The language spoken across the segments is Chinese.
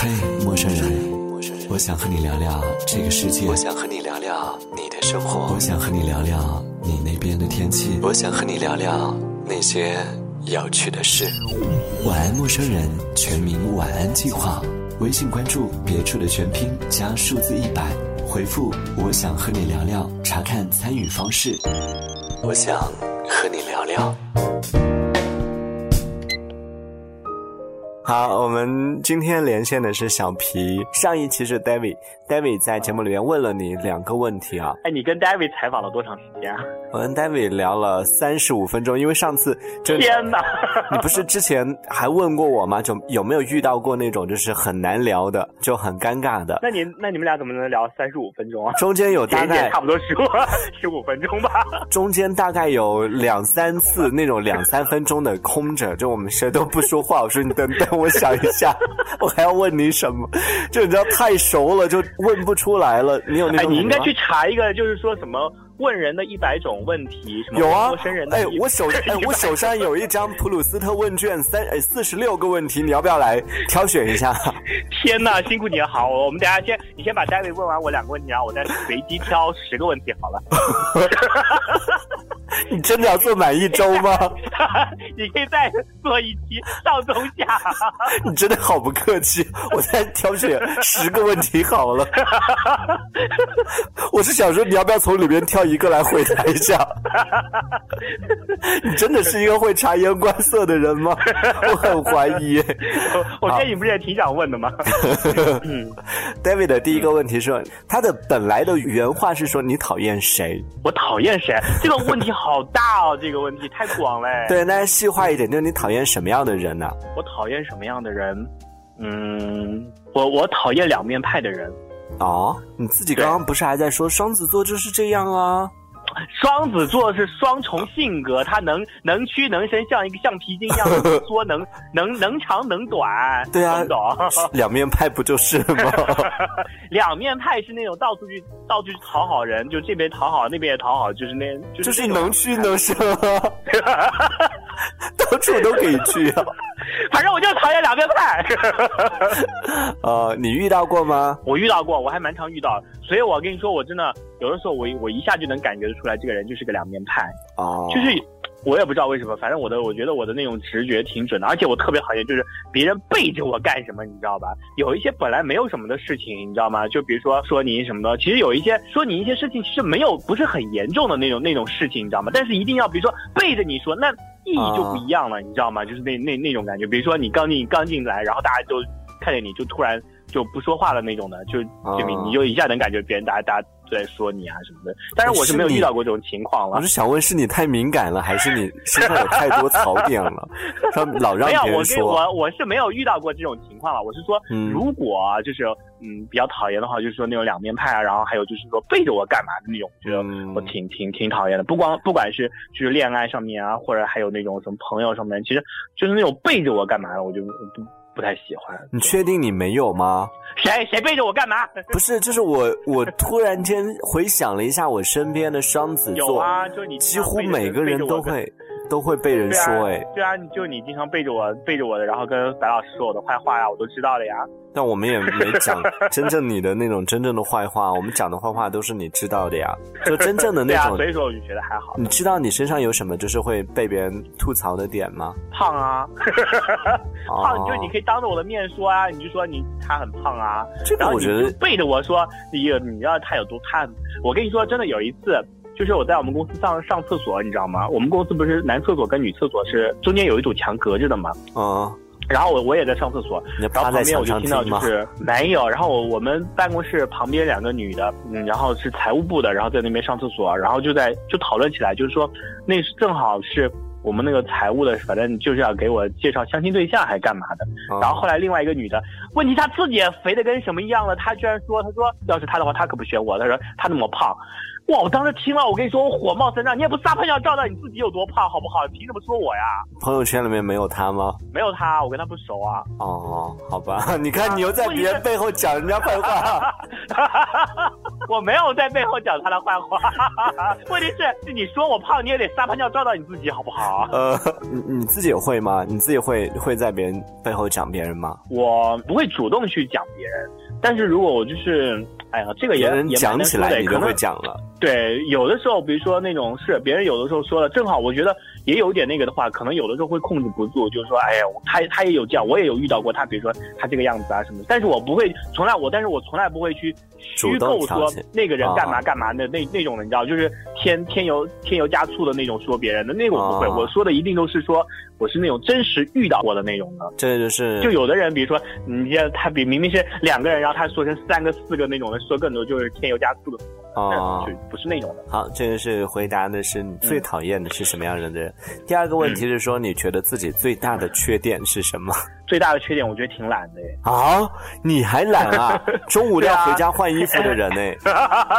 嘿，陌生人，我想和你聊聊这个世界。我想和你聊聊你的生活。我想和你聊聊你那边的天气。我想和你聊聊那些有趣的事。晚安，陌生人，全民晚安计划。微信关注“别处的全拼”加数字一百，回复“我想和你聊聊”，查看参与方式。我想和你聊聊。好，我们今天连线的是小皮。上一期是 David David，David 在节目里面问了你两个问题啊。哎，你跟 David 采访了多长时间啊？我跟 David 聊了三十五分钟，因为上次就天哪，你不是之前还问过我吗？就有没有遇到过那种就是很难聊的，就很尴尬的？那你那你们俩怎么能聊三十五分钟啊？中间有大概差不多十五十五分钟吧。中间大概有两三次那种两三分钟的空着，就我们谁都不说话。我说你等等。我想一下，我还要问你什么？就你知道太熟了，就问不出来了。你有那种？你应该去查一个，就是说什么问人的一百种问题，什么有啊？陌生人的。哎，我手 哎，我手上有一张普鲁斯特问卷，三哎四十六个问题，你要不要来挑选一下？天哪，辛苦你了！好，我们等下先，你先把 David 问完我两个问题，然后我再随机挑十个问题，好了。你真的要做满一周吗？你可以再做一期上中下。你真的好不客气，我再挑选十个问题好了。我是想说，你要不要从里面挑一个来回答一下？你真的是一个会察言观色的人吗？我很怀疑。我觉得你不是也挺想问的吗？嗯，David 的第一个问题是，他的本来的原话是说你讨厌谁？我讨厌谁？这个问题好大哦，这个问题太广嘞。对，那细化一点，就是你讨厌什么样的人呢？我讨厌什么样的人？嗯，我我讨厌两面派的人。哦，你自己刚刚不是还在说双子座就是这样啊？双子座是双重性格，他能 能屈能伸，像一个橡皮筋一样缩，能 能能长能短。对啊，懂？两面派不就是吗？两面派是那种到处去到处去讨好人，就这边讨好那边也讨好，就是那，就是能屈能伸，到处都可以去啊。反正我就讨厌两面派。呃，你遇到过吗？我遇到过，我还蛮常遇到，所以我跟你说，我真的有的时候我我一下就能感觉得出来，这个人就是个两面派。哦，就是我也不知道为什么，反正我的我觉得我的那种直觉挺准的，而且我特别讨厌就是别人背着我干什么，你知道吧？有一些本来没有什么的事情，你知道吗？就比如说说你什么的，其实有一些说你一些事情其实没有不是很严重的那种那种事情，你知道吗？但是一定要比如说背着你说那。意义就不一样了，你知道吗？就是那那那种感觉，比如说你刚进刚进来，然后大家都看见你就突然就不说话了那种的，就就你你就一下能感觉别人大家大家都在说你啊什么的。但是我是没有遇到过这种情况了。我是想问，是你太敏感了，还是你身上有太多槽点了？他老让 别人说。我我是没有遇到过这种情况了。我是说，如果就是。嗯，比较讨厌的话就是说那种两面派啊，然后还有就是说背着我干嘛的那种，我觉得我挺挺挺讨厌的。不光不管是就是恋爱上面啊，或者还有那种什么朋友上面，其实就是那种背着我干嘛的，我就不不太喜欢。你确定你没有吗？谁谁背着我干嘛？不是，就是我我突然间回想了一下我身边的双子座，有啊，就你几乎每个人都会。都会被人说哎，对啊，就你经常背着我背着我的，然后跟白老师说我的坏话呀，我都知道的呀。但我们也没讲 真正你的那种真正的坏话，我们讲的坏话都是你知道的呀。就真正的那种，所以说我就觉得还好。你知道你身上有什么就是会被别人吐槽的点吗？胖啊，胖，就你可以当着我的面说啊，你就说你他很胖啊。这个我觉得背着我说，你你要他有多胖？我跟你说，真的有一次。就是我在我们公司上上厕所，你知道吗？我们公司不是男厕所跟女厕所是中间有一堵墙隔着的嘛？嗯。然后我我也在上厕所，然后旁边我就听到就是没有。然后我我们办公室旁边两个女的，嗯，然后是财务部的，然后在那边上厕所，然后就在就讨论起来，就是说那是正好是我们那个财务的，反正就是要给我介绍相亲对象还是干嘛的。然后后来另外一个女的，问题她自己也肥的跟什么一样了，她居然说，她说要是她的话，她可不选我。她说她那么胖。哇！我当时听了，我跟你说，我火冒三丈。你也不撒泡尿照照你自己有多胖，好不好？凭什么说我呀？朋友圈里面没有他吗？没有他，我跟他不熟啊。哦，好吧。你看，你又在别人背后讲人家坏话。我没有在背后讲他的坏话。问题是，是你说我胖，你也得撒泡尿照照你自己，好不好？呃，你你自己会吗？你自己会会在别人背后讲别人吗？我不会主动去讲别人，但是如果我就是，哎呀，这个也也讲起来，你就会讲了。对，有的时候，比如说那种是别人有的时候说了，正好我觉得。也有点那个的话，可能有的时候会控制不住，就是说，哎呀，他他也有这样，我也有遇到过他，比如说他这个样子啊什么，但是我不会，从来我，但是我从来不会去虚构说那个人干嘛干嘛的那那种的，你知道，就是添添油添油加醋的那种说别人的那个我不会，我说的一定都是说我是那种真实遇到过的那种的。这就是，就有的人，比如说你像他比明明是两个人，然后他说成三个四个那种的，说更多就是添油加醋的。哦，就不是那种的。好，这个是回答的是你最讨厌的是什么样的人。第二个问题是说，你觉得自己最大的缺点是什么？最大的缺点，我觉得挺懒的。啊，你还懒啊？中午要回家换衣服的人呢？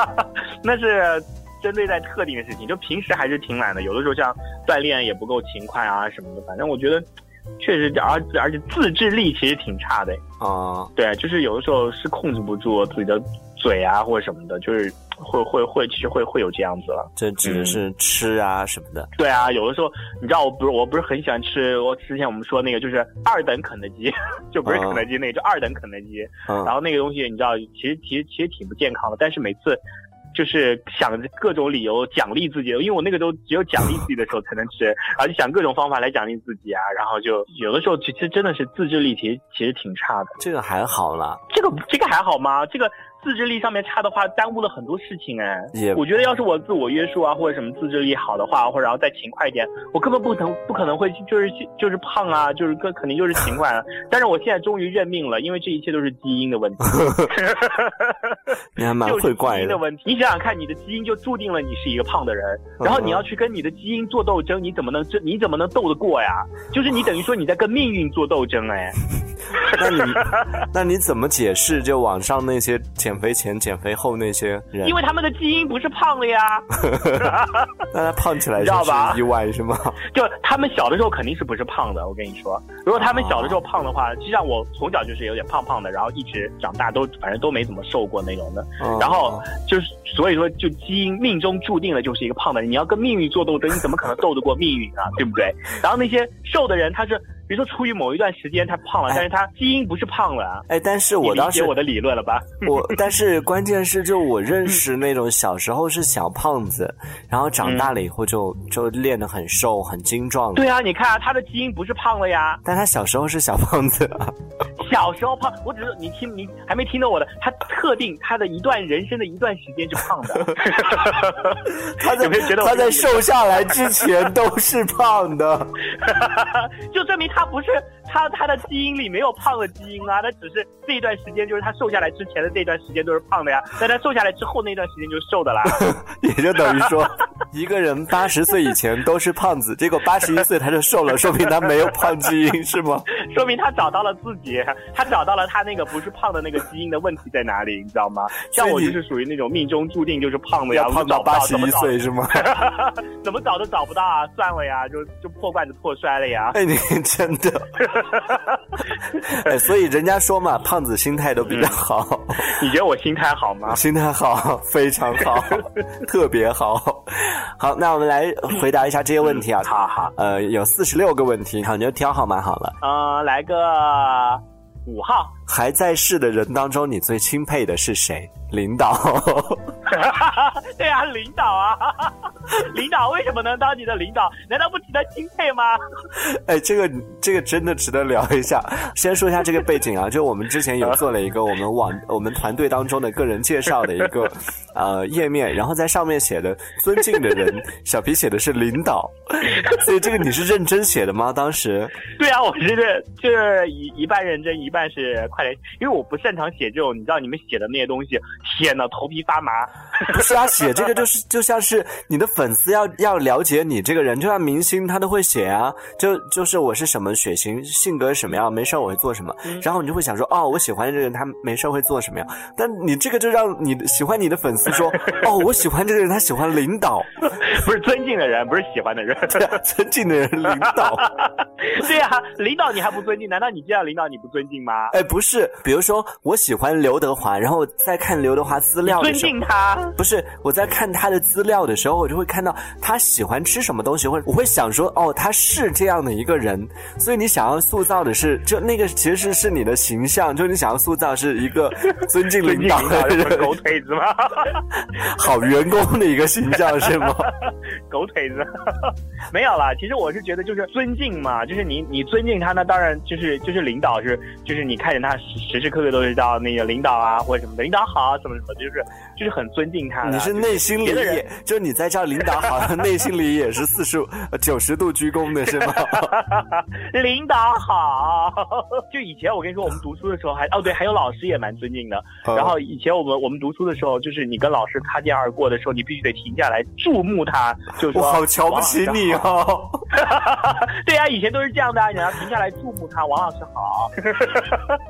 那是针对在特定的事情，就平时还是挺懒的。有的时候像锻炼也不够勤快啊什么的。反正我觉得，确实，而而且自制力其实挺差的。啊，对，就是有的时候是控制不住自己的嘴啊或者什么的，就是。会会会，其实会会有这样子了。这指的是吃啊什么的。对啊，有的时候你知道，我不是我不是很喜欢吃。我之前我们说那个就是二等肯德基，就不是肯德基那个，就二等肯德基。然后那个东西你知道，其实其实其实挺不健康的。但是每次就是想各种理由奖励自己，因为我那个都只有奖励自己的时候才能吃，然后就想各种方法来奖励自己啊。然后就有的时候其实真的是自制力其实其实挺差的。这个还好啦，这个这个还好吗？这个。自制力上面差的话，耽误了很多事情哎。我觉得要是我自我约束啊，或者什么自制力好的话，或者然后再勤快一点，我根本不能不可能会就是就是胖啊，就是更肯定就是勤快了。但是我现在终于认命了，因为这一切都是基因的问题。你还蛮会怪的。问题，你想想看，你的基因就注定了你是一个胖的人，然后你要去跟你的基因做斗争，你怎么能这你怎么能斗得过呀？就是你等于说你在跟命运做斗争哎。那你那你怎么解释就网上那些？减肥前、减肥后那些人，因为他们的基因不是胖了呀。那他胖起来是意外是吗？就他们小的时候肯定是不是胖的。我跟你说，如果他们小的时候胖的话，实际上我从小就是有点胖胖的，然后一直长大都反正都没怎么瘦过那种的。然后就是所以说，就基因命中注定了就是一个胖的人。你要跟命运做斗争，你怎么可能斗得过命运啊？对不对？然后那些瘦的人，他是。比如说，出于某一段时间他胖了，但是他基因不是胖了。哎，但是我当时我的理论了吧？我但是关键是，就我认识那种小时候是小胖子，然后长大了以后就就练得很瘦很精壮。对啊，你看啊，他的基因不是胖了呀，但他小时候是小胖子。小时候胖，我只是你听你还没听到我的，他特定他的一段人生的一段时间是胖的。他在他在瘦下来之前都是胖的，就证明他。他不是他他的基因里没有胖的基因啊，他只是这一段时间就是他瘦下来之前的这段时间都是胖的呀，但他瘦下来之后那段时间就瘦的啦，也就等于说 一个人八十岁以前都是胖子，结果八十一岁他就瘦了，说明他没有胖基因是吗？说明他找到了自己，他找到了他那个不是胖的那个基因的问题在哪里，你知道吗？像我就是属于那种命中注定就是胖的呀，胖到八十一岁是吗？怎么找都找不到啊，算了呀，就就破罐子破摔了呀。哎，你真。真的，哎，所以人家说嘛，胖子心态都比较好。你觉得我心态好吗？心态好，非常好，特别好。好，那我们来回答一下这些问题啊。好好，呃，有四十六个问题，好，你就挑号码好了。嗯，来个五号。还在世的人当中，你最钦佩的是谁？领导。对啊，领导啊，领导为什么能当你的领导？难道不值得钦佩吗？哎，这个这个真的值得聊一下。先说一下这个背景啊，就我们之前有做了一个我们网我们团队当中的个人介绍的一个呃页面，然后在上面写的尊敬的人，小皮写的是领导，所以这个你是认真写的吗？当时？对啊，我是就是一一半认真，一半是快点，因为我不擅长写这种，你知道你们写的那些东西，天呐，头皮发麻。不 是啊，写这个就是就像是你的粉丝要要了解你这个人，就像明星他都会写啊，就就是我是什么血型，性格什么样，没事我会做什么，然后你就会想说，哦，我喜欢这个人，他没事会做什么样。但你这个就让你喜欢你的粉丝说，哦，我喜欢这个人，他喜欢领导，不是尊敬的人，不是喜欢的人，对啊，尊敬的人领导，对啊，领导你还不尊敬？难道你见到领导你不尊敬吗？哎，不是，比如说我喜欢刘德华，然后在看刘德华资料的时候，尊敬他，不是我在看他的资料的时候，我就会看到他喜欢吃什么东西，会我会想说，哦，他是这样的一个人，所以你想要塑造的是，就那个其实是你的形象，就你想要塑造是一个 尊敬领导的人，狗腿子吗？好员工的一个形象是吗？狗腿子，没有啦。其实我是觉得就是尊敬嘛，就是你你尊敬他，那当然就是就是领导是就是你看见他时时时刻刻都是叫那个领导啊或者什么的，领导好什么什么，就是就是很尊敬他。你是内心里也，就是你在叫领导好，内心里也是四十九十度鞠躬的是吗？领导好。就以前我跟你说，我们读书的时候还哦对，还有老师也蛮尊敬的。然后以前我们我们读书的时候，就是你跟老师擦肩而过的时候，你必须得停下来注目他，就说我好瞧不起你哦。对呀，以前都是这样的，你要停下来注目他，王老师好。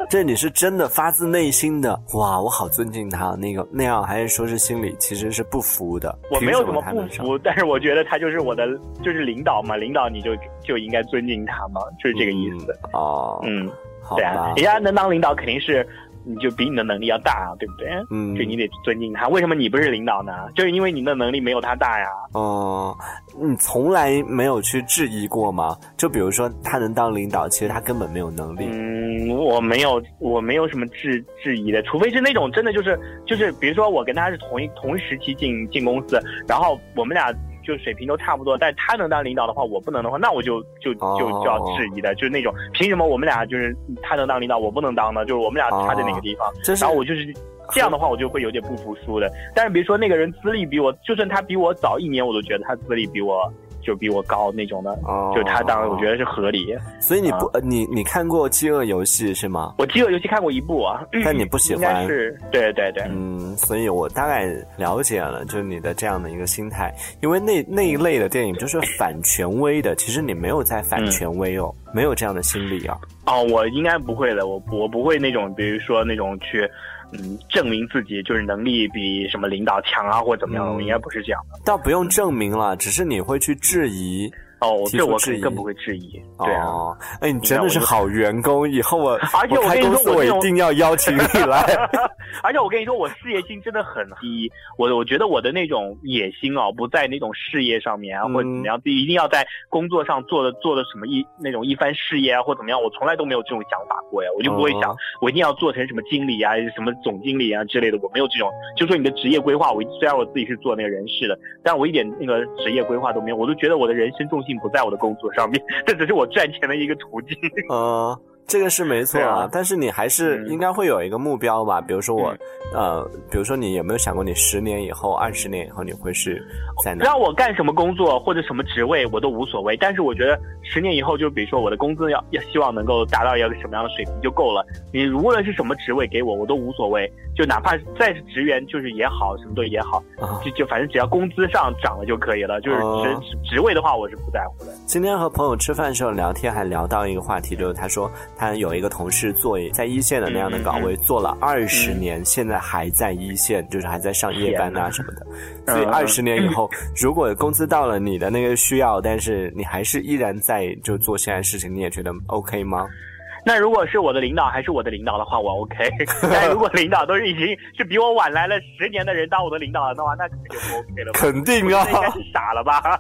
这你是真的发自内心的哇，我好尊敬他那个那样，还是说是心里其实是不服的？我没有什么不服，但是我觉得他就是我的就是领导嘛，领导你就就应该尊敬他嘛，就是这个意思哦。嗯，对啊，人家能当领导肯定是。你就比你的能力要大，对不对？嗯，就你得尊敬他。为什么你不是领导呢？就是因为你的能力没有他大呀。哦，你从来没有去质疑过吗？就比如说他能当领导，其实他根本没有能力。嗯，我没有，我没有什么质质疑的，除非是那种真的就是就是，比如说我跟他是同一同时期进进公司，然后我们俩。就水平都差不多，但他能当领导的话，我不能的话，那我就就就就要质疑的，就是那种凭什么我们俩就是他能当领导，我不能当呢？就是我们俩差在哪个地方？然后我就是这样的话，我就会有点不服输的。但是比如说那个人资历比我，就算他比我早一年，我都觉得他资历比我。就比我高那种的，就他当然我觉得是合理。所以你不，你你看过《饥饿游戏》是吗？我《饥饿游戏》看过一部啊，但你不喜欢。是，对对对。嗯，所以我大概了解了，就是你的这样的一个心态。因为那那一类的电影就是反权威的，其实你没有在反权威哦，没有这样的心理啊。哦，我应该不会的，我我不会那种，比如说那种去。嗯，证明自己就是能力比什么领导强啊，或者怎么样，我应该不是这样的。倒不用证明了，只是你会去质疑。哦，这我更不会质疑。对啊，哎，你真的是好员工，以后我 而且我跟你说我一定要邀请你来。而且我跟你说，我事业心真的很低。我我觉得我的那种野心哦，不在那种事业上面啊，或者怎么样，一定要在工作上做的做的什么一那种一番事业啊，或怎么样，我从来都没有这种想法过呀。我就不会想我一定要做成什么经理啊，什么总经理啊之类的，我没有这种。就说你的职业规划，我虽然我自己是做那个人事的，但我一点那个职业规划都没有，我都觉得我的人生重心。并不在我的工作上面，这只是我赚钱的一个途径。啊，这个是没错啊，但是你还是应该会有一个目标吧？比如说我，呃，比如说你有没有想过，你十年以后、二十年以后你会是在哪？让我干什么工作或者什么职位我都无所谓，但是我觉得十年以后，就比如说我的工资要要希望能够达到一个什么样的水平就够了。你无论是什么职位给我，我都无所谓。就哪怕再是职员，就是也好，什么都也好，就就反正只要工资上涨了就可以了。就是职职位的话，我是不在乎的。今天和朋友吃饭的时候聊天，还聊到一个话题，就是他说他有一个同事做在一线的那样的岗位，做了二十年，现在还在一线，就是还在上夜班啊什么的。所以二十年以后，如果工资到了你的那个需要，但是你还是依然在就做现在事情，你也觉得 OK 吗？那如果是我的领导还是我的领导的话，我 OK。但如果领导都是已经是比我晚来了十年的人当我的领导了的话，那肯定就不 OK 了。肯定啊，应该是傻了吧？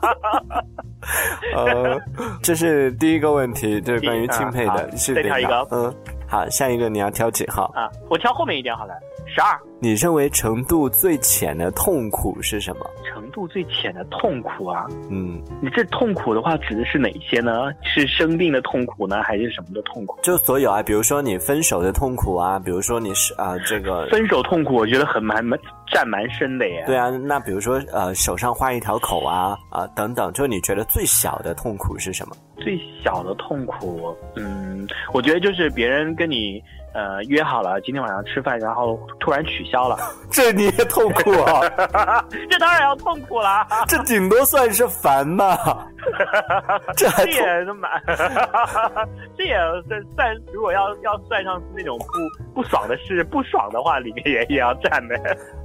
呃，这是第一个问题，就是关于钦佩的。再挑一个，嗯，好，下一个你要挑几号？啊，我挑后面一点好了。十二，你认为程度最浅的痛苦是什么？程度最浅的痛苦啊，嗯，你这痛苦的话指的是哪些呢？是生病的痛苦呢，还是什么的痛苦？就所有啊，比如说你分手的痛苦啊，比如说你是啊这个分手痛苦，我觉得很蛮蛮占蛮深的耶。对啊，那比如说呃手上画一条口啊啊等等，就你觉得最小的痛苦是什么？最小的痛苦，嗯，我觉得就是别人跟你。呃约好了今天晚上吃饭，然后突然取消了，这你也痛苦啊？这当然要痛苦了。这顶多算是烦吧？这还这也是蛮，这也算算，如果要要算上那种不不爽的事，不爽的话，里面也也要占的。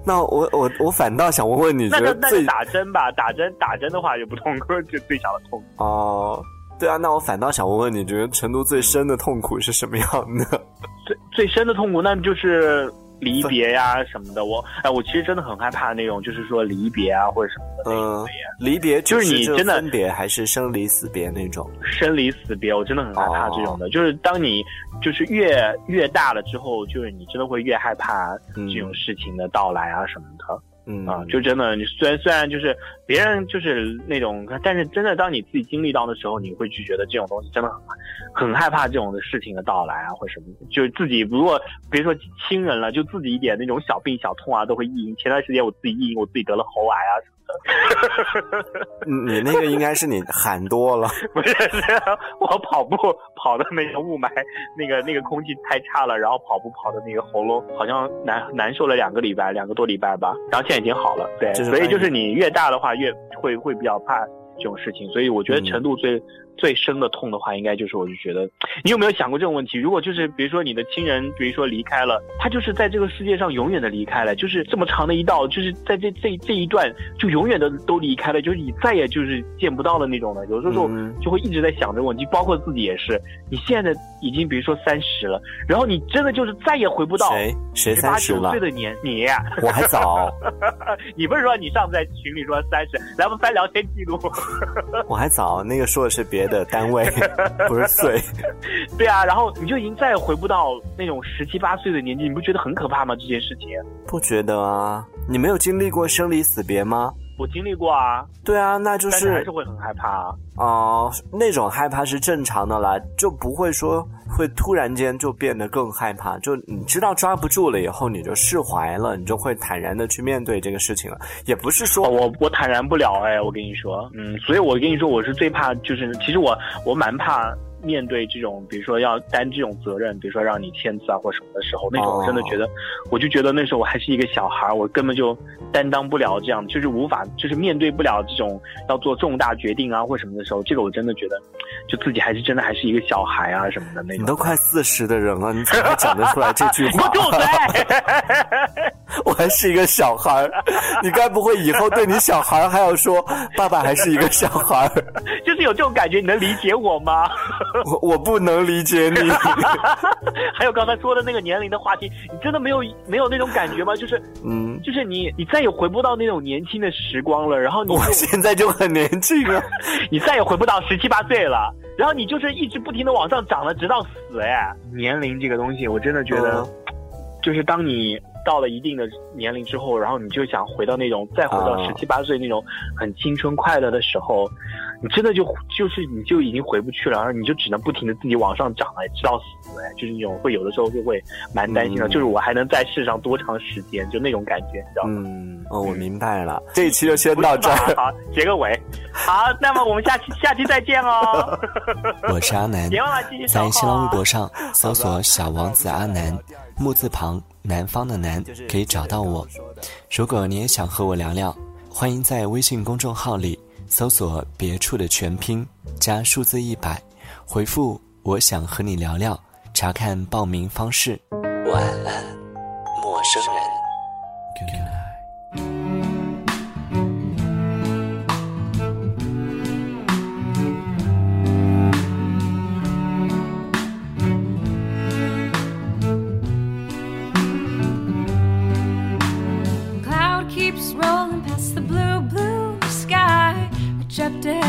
那我我我反倒想问问你，那觉得那就打针吧，打针打针的话就不痛苦，就最小的痛苦。哦，对啊，那我反倒想问问你，觉得成都最深的痛苦是什么样的？最最深的痛苦，那就是离别呀什么的。我哎，我其实真的很害怕那种，就是说离别啊或者什么的那种嗯。，离别就是你真的分别还是生离死别那种？生离死别，我真的很害怕这种的。就是当你就是越越大了之后，就是你真的会越害怕嗯这种事情的到来啊什么的。嗯嗯啊，就真的，你虽然虽然就是别人就是那种，但是真的当你自己经历到的时候，你会去觉得这种东西真的很很害怕这种的事情的到来啊，或什么。就自己如果别说亲人了，就自己一点那种小病小痛啊，都会意淫。前段时间我自己意淫我自己得了喉癌啊什。你那个应该是你喊多了，不是，是我跑步跑的那个雾霾，那个那个空气太差了，然后跑步跑的那个喉咙好像难难受了两个礼拜，两个多礼拜吧，然后现在已经好了。对，所以就是你越大的话，越会会比较怕这种事情，所以我觉得嗯。程度最、最深的痛的话，应该就是我就觉得，你有没有想过这种问题？如果就是比如说你的亲人，比如说离开了，他就是在这个世界上永远的离开了，就是这么长的一道，就是在这这这一段就永远的都离开了，就是你再也就是见不到的那种的。有的时候嗯就会一直在想这个问题，包括自己也是。你现在已经比如说三十了，然后你真的就是再也回不到谁谁三十岁？的年你。我还早，你不是说你上次在群里说三十，来我们翻聊天记录。我还早，那个说的是别的单位，不是岁。对啊，然后你就已经再也回不到那种十七八岁的年纪，你不觉得很可怕吗？这件事情不觉得啊？你没有经历过生离死别吗？我经历过啊，对啊，那就是还是是会很害怕啊。哦、那种害怕是正常的啦，就不会说会突然间就变得更害怕。就你知道抓不住了以后，你就释怀了，你就会坦然的去面对这个事情了。也不是说哦我我坦然不了哎，我跟你说，嗯，所以我跟你说，我是最怕，就是其实我我蛮怕面对这种，比如说要担这种责任，比如说让你签字啊或什么的时候，那种哦我真的觉得，我就觉得那时候我还是一个小孩，我根本就担当不了这样，就是无法，就是面对不了这种要做重大决定啊或什么的时候，这个我真的觉得，就自己还是真的还是一个小孩啊什么的那种。你都快四十的人了，你怎么还讲得出来这句话？住嘴！我还是一个小孩儿，你该不会以后对你小孩还要说爸爸还是一个小孩？就是有这种感觉，你能理解我吗？我我不能理解你。还有刚才说的那个年龄的话题，你真的没有没有那种感觉吗？就是嗯，就是你你再也回不到那种年轻的时光了，然后你我现在就很年轻了。你再也回不到十七八岁了，然后你就是一直不停的往上涨了，直到死哎。年龄这个东西，我真的觉得，嗯就是当你到了一定的年龄之后，然后你就想回到那种再回到啊十七八岁那种很青春快乐的时候，你真的就就是你就已经回不去了，然后你就只能不停的自己往上涨哎，直到死哎，就是那种会有的时候就会蛮担心的，嗯就是我还能在世上多长时间，就那种感觉，你知道吗？嗯，哦，我明白了。这一期就先到这儿。好，结个尾。好，那么我们下期下期再见哦。我是阿南别，忘了继续守候在新浪微哦博上搜索“小王子阿南”，木字旁南方的南，可以找到我。如果你也想和我聊聊，欢迎在微信公众号里搜索“别处”的全拼加数字一百，回复“我想和你聊聊”，查看报名方式。晚安，陌生人。Good night. Cloud keeps rolling chapter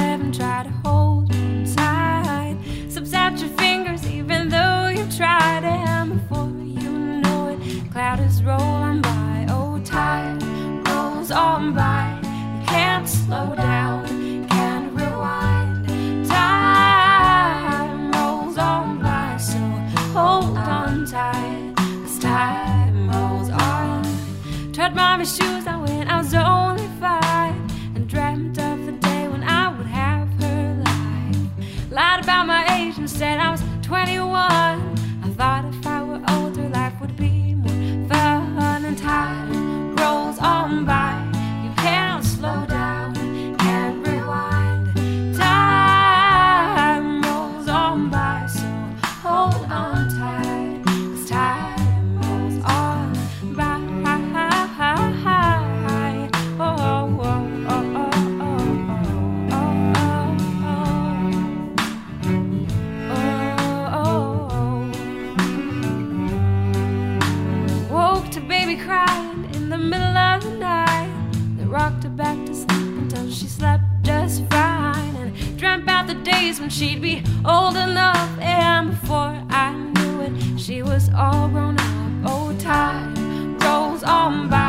days when she'd be old enough. And before I knew it, she was all grown up. Oh, time rolls on by.